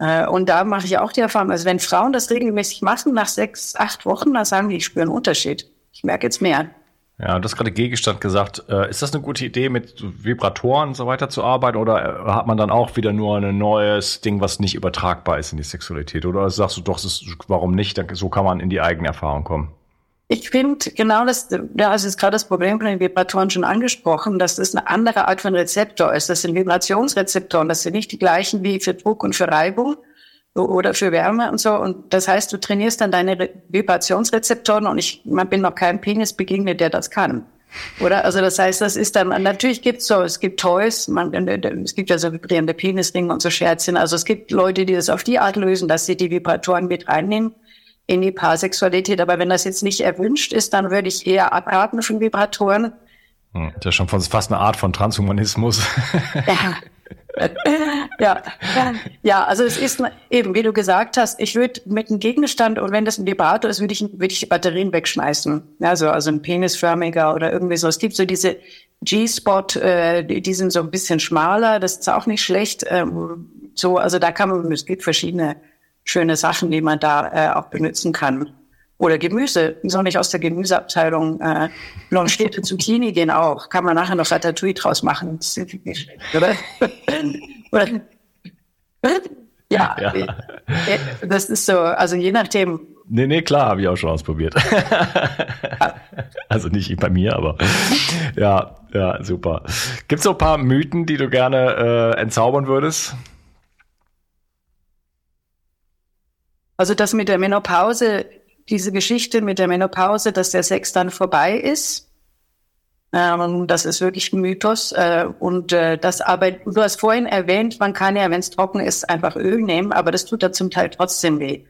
äh, und da mache ich auch die Erfahrung, also wenn Frauen das regelmäßig machen, nach sechs, acht Wochen, dann sagen die, ich spüre einen Unterschied. Ich merke jetzt mehr. Ja, du hast gerade Gegenstand gesagt. Äh, ist das eine gute Idee, mit Vibratoren und so weiter zu arbeiten? Oder äh, hat man dann auch wieder nur ein neues Ding, was nicht übertragbar ist in die Sexualität? Oder sagst du doch, ist, warum nicht? So kann man in die eigene Erfahrung kommen. Ich finde genau das, da ist gerade das Problem von den Vibratoren schon angesprochen, dass das eine andere Art von Rezeptor ist. Das sind Vibrationsrezeptoren, das sind nicht die gleichen wie für Druck und für Reibung oder für Wärme und so. Und das heißt, du trainierst dann deine Vibrationsrezeptoren und ich man bin noch keinem Penis begegnet, der das kann. Oder? Also das heißt, das ist dann, natürlich gibt's so, es gibt Toys, man, es gibt ja so vibrierende Penisringe und so Scherzchen. Also es gibt Leute, die das auf die Art lösen, dass sie die Vibratoren mit reinnehmen in die Paarsexualität. Aber wenn das jetzt nicht erwünscht ist, dann würde ich eher abraten von Vibratoren. Hm, das ist schon fast eine Art von Transhumanismus. Ja. Ja, ja, also es ist eben, wie du gesagt hast, ich würde mit einem Gegenstand und wenn das ein Vibrator ist, würde ich, würde ich die Batterien wegschmeißen. Also, also ein penisförmiger oder irgendwie so. Es gibt so diese G-Spot, äh, die, die sind so ein bisschen schmaler, das ist auch nicht schlecht. Ähm, so, also da kann man, es gibt verschiedene schöne Sachen, die man da äh, auch benutzen kann. Oder Gemüse, soll nicht aus der Gemüseabteilung äh, blanchierte Zucchini gehen auch. Kann man nachher noch Ratatouille draus machen. Das ist nicht schlecht, oder? oder ja, ja, das ist so, also je nachdem. Nee, nee, klar, habe ich auch schon ausprobiert. also nicht bei mir, aber ja, ja, super. Gibt es so ein paar Mythen, die du gerne äh, entzaubern würdest? Also das mit der Menopause, diese Geschichte mit der Menopause, dass der Sex dann vorbei ist, ähm, das ist wirklich ein Mythos. Äh, und äh, das aber, du hast vorhin erwähnt, man kann ja, wenn es trocken ist, einfach Öl nehmen, aber das tut da zum Teil trotzdem weh,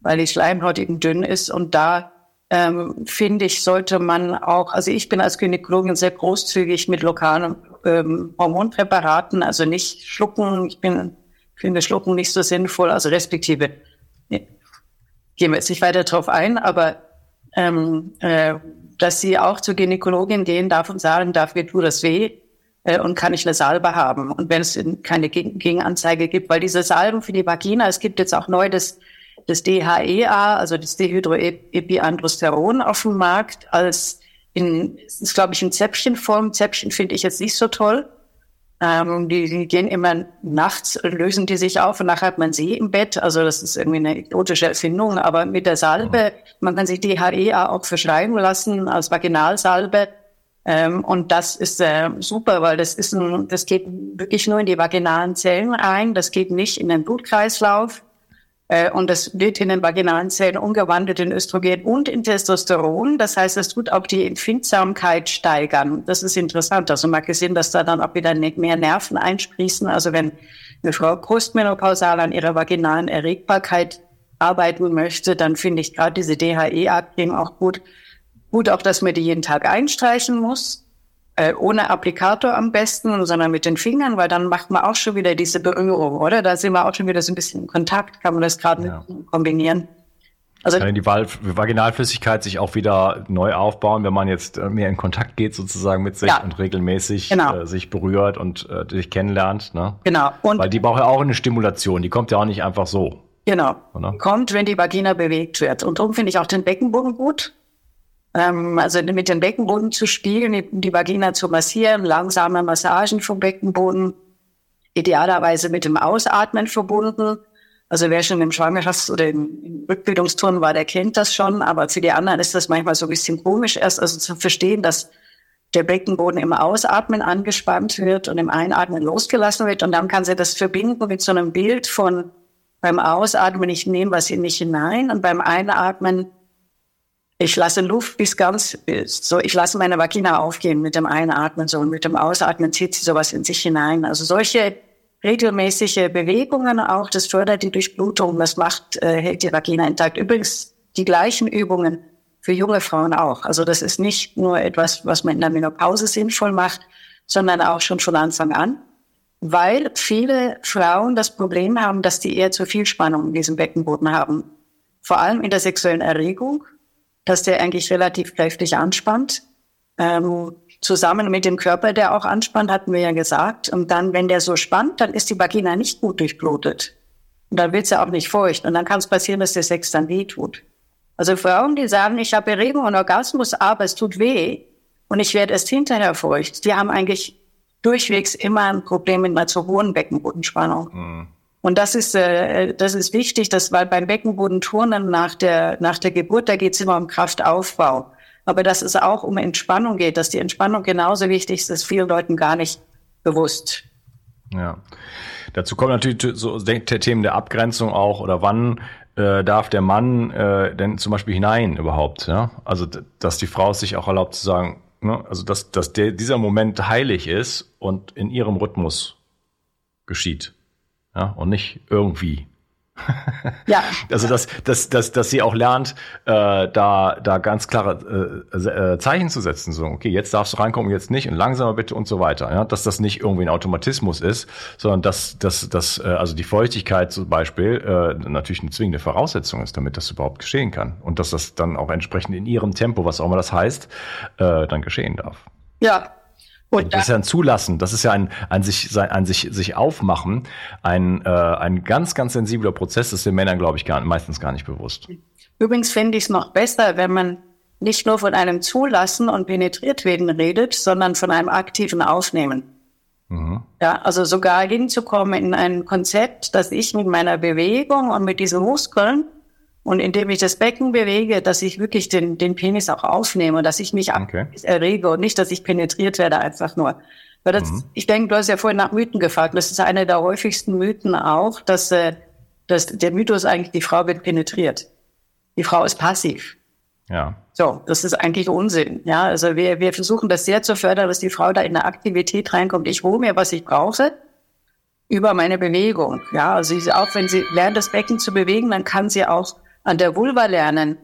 weil die Schleimhaut eben dünn ist. Und da ähm, finde ich, sollte man auch, also ich bin als Gynäkologin sehr großzügig mit lokalen ähm, Hormonpräparaten, also nicht schlucken. Ich bin, finde Schlucken nicht so sinnvoll, also respektive gehen wir jetzt nicht weiter drauf ein, aber ähm, äh, dass sie auch zur Gynäkologin gehen darf und sagen darf, mir tut das weh äh, und kann ich eine Salbe haben. Und wenn es keine Gegenanzeige gibt, weil diese Salben für die Vagina, es gibt jetzt auch neu das, das DHEA, also das Dehydroepiandrosteron auf dem Markt als in, ist glaube ich in Zäpfchenform. Zäpfchen finde ich jetzt nicht so toll. Ähm, die, die gehen immer nachts, lösen die sich auf und nachher hat man sie im Bett. Also das ist irgendwie eine exotische Erfindung. Aber mit der Salbe, man kann sich die HEA auch verschreiben lassen als Vaginalsalbe. Ähm, und das ist äh, super, weil das ist ein, das geht wirklich nur in die vaginalen Zellen ein. Das geht nicht in den Blutkreislauf. Äh, und das wird in den vaginalen Zellen umgewandelt in Östrogen und in Testosteron. Das heißt, es tut auch die Empfindsamkeit steigern. Das ist interessant. Also man gesehen, dass da dann auch wieder mehr Nerven einsprießen. Also wenn eine Frau postmenopausal an ihrer vaginalen Erregbarkeit arbeiten möchte, dann finde ich gerade diese DHE-Creme auch gut. Gut auch, dass man die jeden Tag einstreichen muss äh, ohne Applikator am besten, sondern mit den Fingern, weil dann macht man auch schon wieder diese Berührung, oder? Da sind wir auch schon wieder so ein bisschen in Kontakt, kann man das gerade ja. kombinieren. Also kann die Vaginalflüssigkeit sich auch wieder neu aufbauen, wenn man jetzt äh, mehr in Kontakt geht sozusagen mit sich ja. und regelmäßig genau. äh, sich berührt und äh, dich kennenlernt. Ne? Genau. Und Weil die braucht ja auch eine Stimulation, die kommt ja auch nicht einfach so. Genau. Oder? Kommt, wenn die Vagina bewegt wird. Und darum finde ich auch den Beckenboden gut. Ähm, also mit dem Beckenboden zu spielen, die Vagina zu massieren, langsame Massagen vom Beckenboden, idealerweise mit dem Ausatmen verbunden. Also wer schon im Schwangerschafts- oder im, Rückbildungsturn war, der kennt das schon, aber für die anderen ist das manchmal so ein bisschen komisch, erst also zu verstehen, dass der Beckenboden im Ausatmen angespannt wird und im Einatmen losgelassen wird. Und dann kann sie das verbinden mit so einem Bild von beim Ausatmen, ich nehme was in mich hinein und beim Einatmen ich lasse Luft bis ganz, so, ich lasse meine Vagina aufgehen mit dem Einatmen so und mit dem Ausatmen zieht sie sowas in sich hinein. Also solche regelmäßige Bewegungen auch, das fördert die Durchblutung, das macht, äh, hält die Vagina intakt. Übrigens die gleichen Übungen für junge Frauen auch. Also das ist nicht nur etwas, was man in der Menopause sinnvoll macht, sondern auch schon von Anfang an, weil viele Frauen das Problem haben, dass die eher zu viel Spannung in diesem Beckenboden haben. Vor allem in der sexuellen Erregung dass der eigentlich relativ kräftig anspannt. Ähm, zusammen mit dem Körper, der auch anspannt, hatten wir ja gesagt. Und dann, wenn der so spannt, dann ist die Vagina nicht gut durchblutet. Und dann wird sie auch nicht feucht. Und dann kann es passieren, dass der Sex dann weh tut. Also Frauen, die sagen, ich habe Erregung und Orgasmus, aber es tut weh und ich werde erst hinterher feucht, die haben eigentlich durchwegs immer ein Problem mit einer zu hohen Beckenbodenspannung. Mhm. Und das ist, äh, das ist wichtig, dass, weil beim Beckenbodenturnen nach der, nach der Geburt, da geht es immer um Kraftaufbau. Aber dass es auch um Entspannung geht, dass die Entspannung genauso wichtig ist, ist vielen Leuten gar nicht bewusst. Ja. Dazu kommt natürlich so Themen der Abgrenzung auch oder wann äh, darf der Mann äh, denn zum Beispiel hinein überhaupt? Ja? Also dass die Frau sich auch erlaubt zu sagen, ne? also dass, dass der, dieser Moment heilig ist und in ihrem Rhythmus geschieht. Ja? Und nicht irgendwie. ja. Also dass, dass, dass, dass sie auch lernt, äh, da, da ganz klare äh, äh, Zeichen zu setzen. So, okay, jetzt darfst du reinkommen, jetzt nicht und langsamer bitte und so weiter. Ja? Dass das nicht irgendwie ein Automatismus ist, sondern dass, dass, dass äh, also die Feuchtigkeit zum Beispiel äh, natürlich eine zwingende Voraussetzung ist, damit das überhaupt geschehen kann. Und dass das dann auch entsprechend in ihrem Tempo, was auch immer das heißt, äh, dann geschehen darf. Ja, und das ist ja ein Zulassen, das ist ja ein, ein sich, ein sich, sich aufmachen, ein, äh, ein ganz, ganz sensibler Prozess, das ist den Männern, glaube ich, gar, meistens gar nicht bewusst. Übrigens fände ich es noch besser, wenn man nicht nur von einem Zulassen und penetriert werden redet, sondern von einem aktiven Aufnehmen. Mhm. Ja, also sogar hinzukommen in ein Konzept, dass ich mit meiner Bewegung und mit diesen Muskeln und indem ich das Becken bewege, dass ich wirklich den, den Penis auch aufnehme, dass ich mich okay. errege und nicht, dass ich penetriert werde einfach nur. Weil das, mhm. ich denke, du hast ja vorhin nach Mythen gefragt. Das ist einer der häufigsten Mythen auch, dass, äh, dass der Mythos eigentlich, die Frau wird penetriert. Die Frau ist passiv. Ja. So, das ist eigentlich Unsinn. Ja, also wir, wir versuchen das sehr zu fördern, dass die Frau da in eine Aktivität reinkommt. Ich hole mir, was ich brauche über meine Bewegung. Ja, also auch wenn sie lernt, das Becken zu bewegen, dann kann sie auch an der Vulva lernen,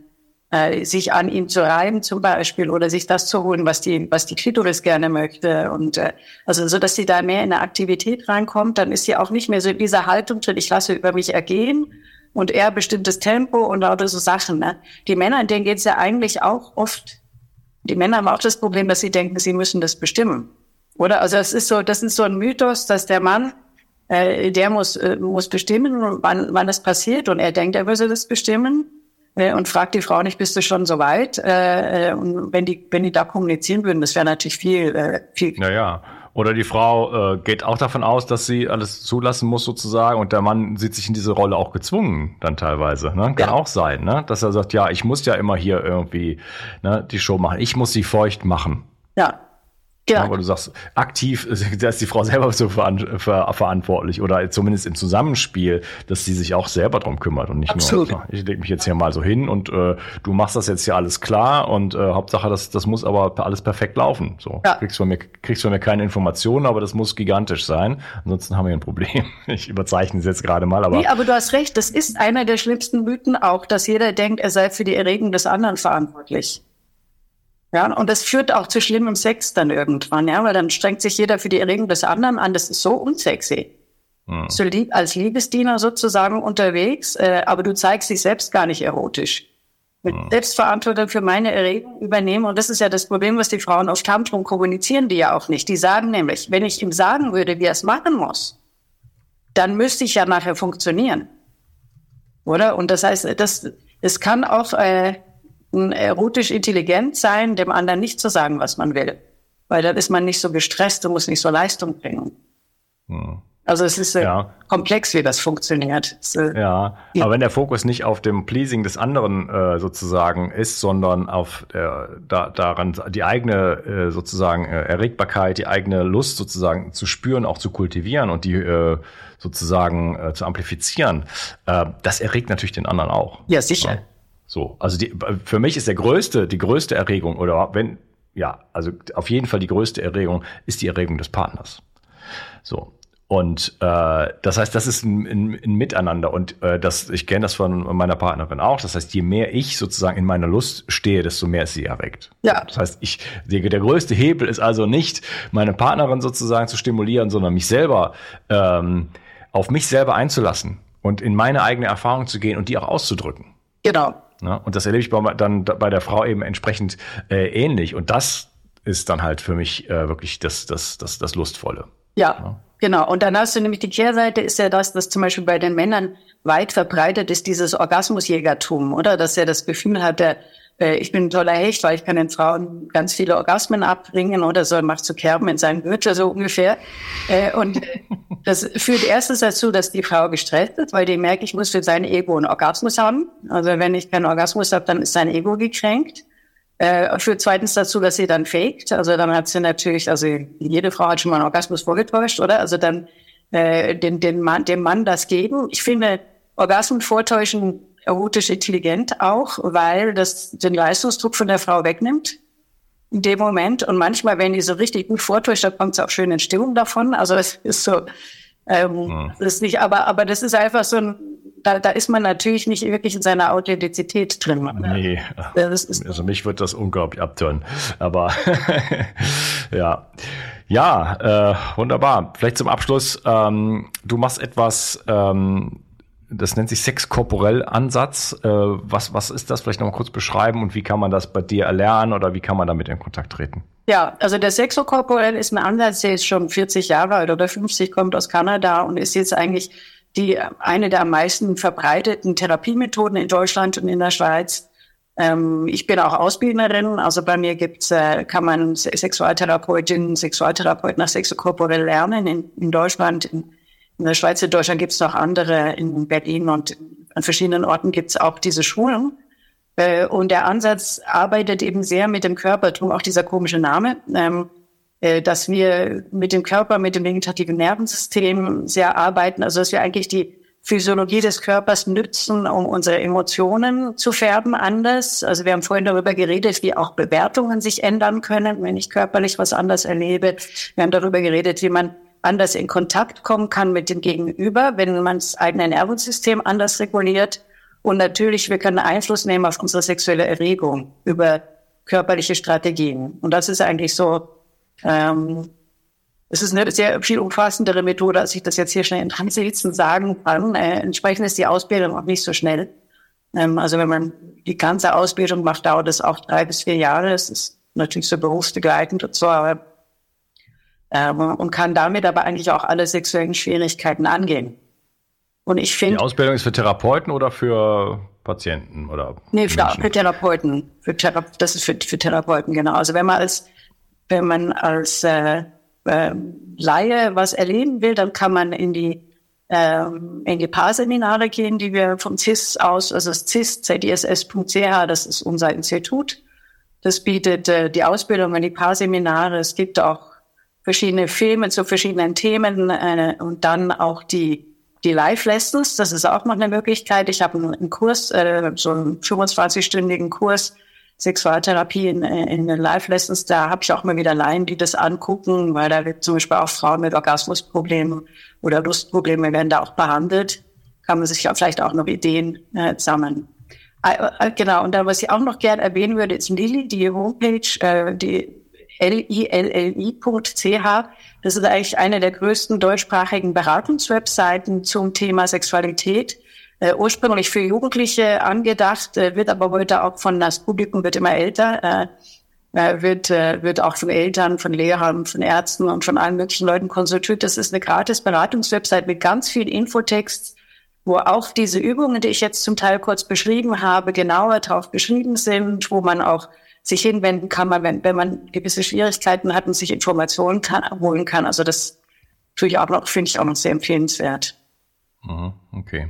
äh, sich an ihm zu reiben zum Beispiel oder sich das zu holen, was die, was die Klitoris gerne möchte. Und äh, also so, dass sie da mehr in eine Aktivität reinkommt, dann ist sie auch nicht mehr so in dieser Haltung drin, ich lasse über mich ergehen und er bestimmtes Tempo und lauter so Sachen. Ne? Die Männer, denen geht's ja eigentlich auch oft, die Männer haben auch das Problem, dass sie denken, sie müssen das bestimmen. Oder? Also es ist so, das ist so ein Mythos, dass der Mann äh, der muss, äh, muss bestimmen, wann, wann das passiert. Und er denkt, er würde das bestimmen äh, und fragt die Frau nicht, bist du schon so weit? Äh, äh und wenn die, wenn die da kommunizieren würden, das wäre natürlich viel, äh, viel. Naja. Oder die Frau geht auch davon aus, dass sie alles zulassen muss sozusagen und der Mann sieht sich in diese Rolle auch gezwungen dann teilweise. Ne? Kann ja. auch sein, ne? dass er sagt, ja, ich muss ja immer hier irgendwie ne, die Show machen. Ich muss sie feucht machen. Ja, ja. Aber du sagst, aktiv, da ist die Frau selber so ver ver verantwortlich oder zumindest im Zusammenspiel, dass sie sich auch selber drum kümmert und nicht Absolut. nur, ich leg mich jetzt hier mal so hin und äh, du machst das jetzt hier alles klar und äh, Hauptsache, das, das muss aber alles perfekt laufen. So, ja. kriegst von mir, kriegst von mir keine Informationen, aber das muss gigantisch sein. Ansonsten haben wir ein Problem. Ich überzeichne es jetzt gerade mal, aber. Nee, aber du hast recht, das ist einer der schlimmsten Mythen auch, dass jeder denkt, er sei für die Erregung des anderen verantwortlich. Ja, und das führt auch zu schlimmem Sex dann irgendwann, ja, weil dann strengt sich jeder für die Erregung des anderen an. Das ist so unsexy. Hm. So lieb, als Liebesdiener sozusagen unterwegs, äh, aber du zeigst dich selbst gar nicht erotisch. Mit hm. Selbstverantwortung für meine Erregung übernehmen. Und das ist ja das Problem, was die Frauen oft haben, darum kommunizieren die ja auch nicht. Die sagen nämlich, wenn ich ihm sagen würde, wie er es machen muss, dann müsste ich ja nachher funktionieren. Oder? Und das heißt, das, es kann auch äh, erotisch intelligent sein, dem anderen nicht zu sagen, was man will. Weil dann ist man nicht so gestresst und muss nicht so Leistung bringen. Hm. Also es ist äh, ja. komplex, wie das funktioniert. Es, äh, ja, ja, aber wenn der Fokus nicht auf dem Pleasing des anderen äh, sozusagen ist, sondern auf äh, da, daran die eigene äh, sozusagen äh, Erregbarkeit, die eigene Lust sozusagen zu spüren, auch zu kultivieren und die äh, sozusagen äh, zu amplifizieren, äh, das erregt natürlich den anderen auch. Ja, sicher. Ja. So, also die, für mich ist der größte, die größte Erregung oder wenn, ja, also auf jeden Fall die größte Erregung ist die Erregung des Partners. So. Und äh, das heißt, das ist ein, ein, ein Miteinander und äh, das, ich kenne das von meiner Partnerin auch. Das heißt, je mehr ich sozusagen in meiner Lust stehe, desto mehr ist sie erregt. Ja. Das heißt, ich der, der größte Hebel ist also nicht meine Partnerin sozusagen zu stimulieren, sondern mich selber ähm, auf mich selber einzulassen und in meine eigene Erfahrung zu gehen und die auch auszudrücken. Genau. Ne? Und das erlebe ich bei, dann bei der Frau eben entsprechend äh, ähnlich. Und das ist dann halt für mich äh, wirklich das, das, das, das Lustvolle. Ja, ja, genau. Und dann hast du nämlich die Kehrseite ist ja das, dass zum Beispiel bei den Männern weit verbreitet ist, dieses Orgasmusjägertum, oder? Dass er das Gefühl hat, der, äh, ich bin ein toller Hecht, weil ich kann den Frauen ganz viele Orgasmen abbringen oder so, macht zu Kerben in seinen Gürtel so ungefähr. Äh, und das führt erstens dazu, dass die Frau gestresst ist, weil die merkt, ich muss für sein Ego einen Orgasmus haben. Also wenn ich keinen Orgasmus habe, dann ist sein Ego gekränkt. Äh, führt zweitens dazu, dass sie dann faked. Also dann hat sie natürlich, also jede Frau hat schon mal einen Orgasmus vorgetäuscht, oder? Also dann äh, den, den Mann, dem Mann das geben. Ich finde, Orgasmen vortäuschen erotisch intelligent auch, weil das den Leistungsdruck von der Frau wegnimmt in dem Moment. Und manchmal, wenn die so richtig gut vortäuscht, dann kommt es auch schön in Stimmung davon. Also es ist so, ähm, ja. das ist nicht, aber, aber das ist einfach so ein, da, da ist man natürlich nicht wirklich in seiner Authentizität drin. Nee, also mich wird das unglaublich abtören. Aber ja. Ja, äh, wunderbar. Vielleicht zum Abschluss, ähm, du machst etwas, ähm, das nennt sich sexkorporell Ansatz. Äh, was, was ist das? Vielleicht noch mal kurz beschreiben und wie kann man das bei dir erlernen oder wie kann man damit in Kontakt treten? Ja, also der sexokorporell ist ein Ansatz, der ist schon 40 Jahre alt oder 50, kommt aus Kanada und ist jetzt eigentlich die, eine der am meisten verbreiteten Therapiemethoden in Deutschland und in der Schweiz. Ähm, ich bin auch Ausbilderin, also bei mir gibt's, äh, kann man Sexualtherapeutin, Sexualtherapeut nach sexokorporell lernen in, in Deutschland, in in der Schweiz, in Deutschland gibt es noch andere, in Berlin und an verschiedenen Orten gibt es auch diese Schulen. Äh, und der Ansatz arbeitet eben sehr mit dem Körper, darum auch dieser komische Name, ähm, äh, dass wir mit dem Körper, mit dem vegetativen Nervensystem sehr arbeiten, also dass wir eigentlich die Physiologie des Körpers nützen, um unsere Emotionen zu färben anders. Also wir haben vorhin darüber geredet, wie auch Bewertungen sich ändern können, wenn ich körperlich was anders erlebe. Wir haben darüber geredet, wie man anders in Kontakt kommen kann mit dem Gegenüber, wenn man das eigene Nervensystem anders reguliert. Und natürlich, wir können Einfluss nehmen auf unsere sexuelle Erregung über körperliche Strategien. Und das ist eigentlich so, ähm, es ist eine sehr viel umfassendere Methode, als ich das jetzt hier schnell in Transitzen sagen kann. Äh, entsprechend ist die Ausbildung auch nicht so schnell. Ähm, also wenn man die ganze Ausbildung macht, dauert es auch drei bis vier Jahre. Es ist natürlich so berufsbegleitend und so, aber ähm, und kann damit aber eigentlich auch alle sexuellen Schwierigkeiten angehen. Und ich finde. Die Ausbildung ist für Therapeuten oder für Patienten oder? Nee, für, für Therapeuten. Für Thera das ist für, für Therapeuten, genau. Also wenn man als, wenn man als äh, äh, Laie was erleben will, dann kann man in die ähm, in die Paarseminare gehen, die wir vom CIS aus, also das CIS, ZISS.ch, das ist unser Institut. Das bietet äh, die Ausbildung in die Paarseminare. Es gibt auch verschiedene Filme zu verschiedenen Themen äh, und dann auch die die Live-Lessons, das ist auch noch eine Möglichkeit. Ich habe einen Kurs, äh, so einen 25-stündigen Kurs Sexualtherapie in, in den Live-Lessons. Da habe ich auch mal wieder Laien, die das angucken, weil da wird zum Beispiel auch Frauen mit Orgasmusproblemen oder Lustproblemen werden da auch behandelt. Kann man sich ja vielleicht auch noch Ideen äh, sammeln. Äh, äh, genau, und dann, was ich auch noch gerne erwähnen würde, ist Lilly, die Homepage, äh, die lilli.ch. Das ist eigentlich eine der größten deutschsprachigen Beratungswebseiten zum Thema Sexualität. Äh, ursprünglich für Jugendliche angedacht, äh, wird aber heute auch von das Publikum wird immer älter, äh, äh wird äh, wird auch von Eltern, von Lehrern, von Ärzten und von allen möglichen Leuten konsultiert. Das ist eine gratis Beratungswebsite mit ganz viel Infotext, wo auch diese Übungen, die ich jetzt zum Teil kurz beschrieben habe, genauer drauf beschrieben sind, wo man auch sich hinwenden kann, man, wenn, wenn man gewisse Schwierigkeiten hat und sich Informationen kann, holen kann. Also das tue ich auch noch, finde ich auch noch sehr empfehlenswert. Mhm, okay.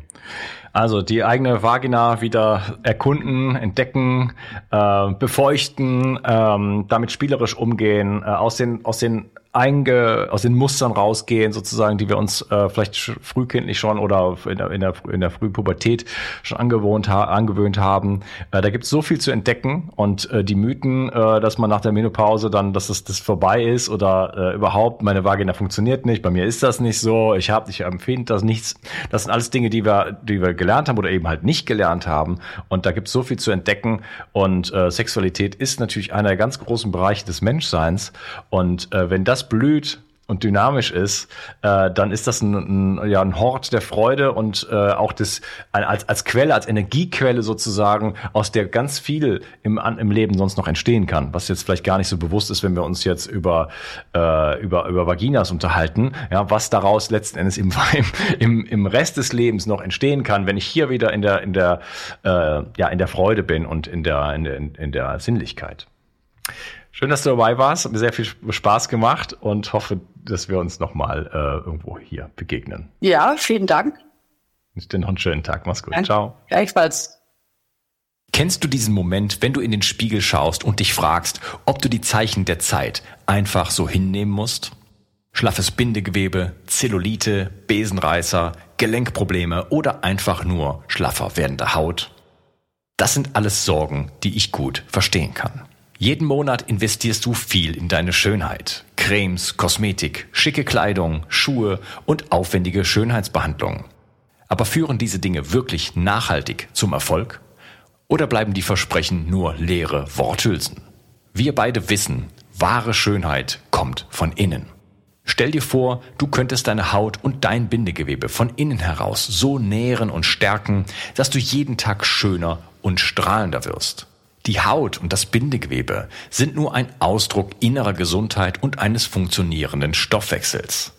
Also die eigene Vagina wieder erkunden, entdecken, äh, befeuchten, ähm, damit spielerisch umgehen, äh, aus den aus den einge, aus den Mustern rausgehen, sozusagen, die wir uns äh, vielleicht frühkindlich schon oder in der, in der, in der Frühpubertät schon angewohnt, ha angewöhnt haben. Äh, da gibt es so viel zu entdecken und äh, die Mythen, äh, dass man nach der Menopause dann, dass es das vorbei ist oder äh, überhaupt meine Vagina funktioniert nicht, bei mir ist das nicht so, ich habe, ich empfinde das nichts. Das sind alles Dinge, die wir, die wir gelernt haben oder eben halt nicht gelernt haben. Und da gibt es so viel zu entdecken und äh, Sexualität ist natürlich einer der ganz großen Bereiche des Menschseins. Und äh, wenn das blüht, und dynamisch ist, äh, dann ist das ein, ein, ja, ein Hort der Freude und äh, auch das als, als Quelle, als Energiequelle sozusagen, aus der ganz viel im, im Leben sonst noch entstehen kann, was jetzt vielleicht gar nicht so bewusst ist, wenn wir uns jetzt über, äh, über, über Vaginas unterhalten, ja, was daraus letzten Endes im, im, im Rest des Lebens noch entstehen kann, wenn ich hier wieder in der, in der, äh, ja, in der Freude bin und in der, in der, in der Sinnlichkeit. Schön, dass du dabei warst. Hat mir sehr viel Spaß gemacht und hoffe, dass wir uns nochmal äh, irgendwo hier begegnen. Ja, vielen Dank. Ich dir noch einen schönen Tag. Mach's gut. Danke. Ciao. Gleichfalls. Kennst du diesen Moment, wenn du in den Spiegel schaust und dich fragst, ob du die Zeichen der Zeit einfach so hinnehmen musst? Schlaffes Bindegewebe, Zellulite, Besenreißer, Gelenkprobleme oder einfach nur schlaffer werdende Haut? Das sind alles Sorgen, die ich gut verstehen kann. Jeden Monat investierst du viel in deine Schönheit. Cremes, Kosmetik, schicke Kleidung, Schuhe und aufwendige Schönheitsbehandlungen. Aber führen diese Dinge wirklich nachhaltig zum Erfolg? Oder bleiben die Versprechen nur leere Worthülsen? Wir beide wissen, wahre Schönheit kommt von innen. Stell dir vor, du könntest deine Haut und dein Bindegewebe von innen heraus so nähren und stärken, dass du jeden Tag schöner und strahlender wirst. Die Haut und das Bindegewebe sind nur ein Ausdruck innerer Gesundheit und eines funktionierenden Stoffwechsels.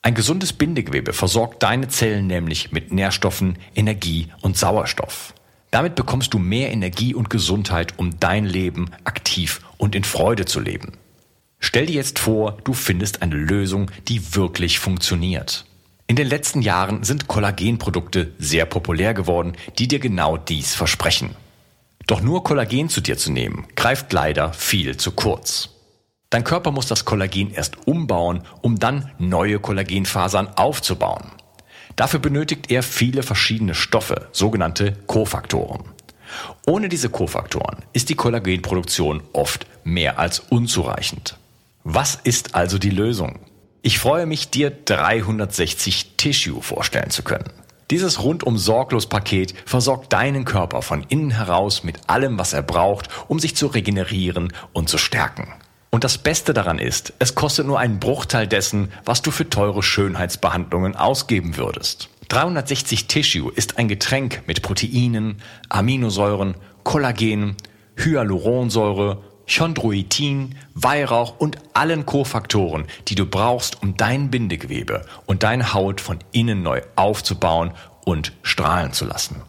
Ein gesundes Bindegewebe versorgt deine Zellen nämlich mit Nährstoffen, Energie und Sauerstoff. Damit bekommst du mehr Energie und Gesundheit, um dein Leben aktiv und in Freude zu leben. Stell dir jetzt vor, du findest eine Lösung, die wirklich funktioniert. In den letzten Jahren sind Kollagenprodukte sehr populär geworden, die dir genau dies versprechen. Doch nur Kollagen zu dir zu nehmen, greift leider viel zu kurz. Dein Körper muss das Kollagen erst umbauen, um dann neue Kollagenfasern aufzubauen. Dafür benötigt er viele verschiedene Stoffe, sogenannte Kofaktoren. Ohne diese Kofaktoren ist die Kollagenproduktion oft mehr als unzureichend. Was ist also die Lösung? Ich freue mich, dir 360 Tissue vorstellen zu können. Dieses rundum sorglos Paket versorgt deinen Körper von innen heraus mit allem, was er braucht, um sich zu regenerieren und zu stärken. Und das Beste daran ist, es kostet nur einen Bruchteil dessen, was du für teure Schönheitsbehandlungen ausgeben würdest. 360 Tissue ist ein Getränk mit Proteinen, Aminosäuren, Kollagen, Hyaluronsäure, Chondroitin, Weihrauch und allen Kofaktoren, die du brauchst, um dein Bindegewebe und deine Haut von innen neu aufzubauen und strahlen zu lassen.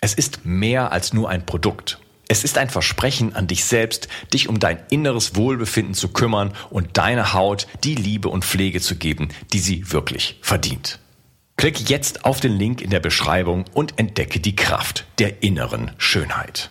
Es ist mehr als nur ein Produkt. Es ist ein Versprechen an dich selbst, dich um dein inneres Wohlbefinden zu kümmern und deiner Haut die Liebe und Pflege zu geben, die sie wirklich verdient. Klicke jetzt auf den Link in der Beschreibung und entdecke die Kraft der inneren Schönheit.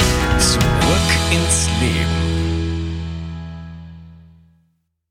Zurück ins Leben.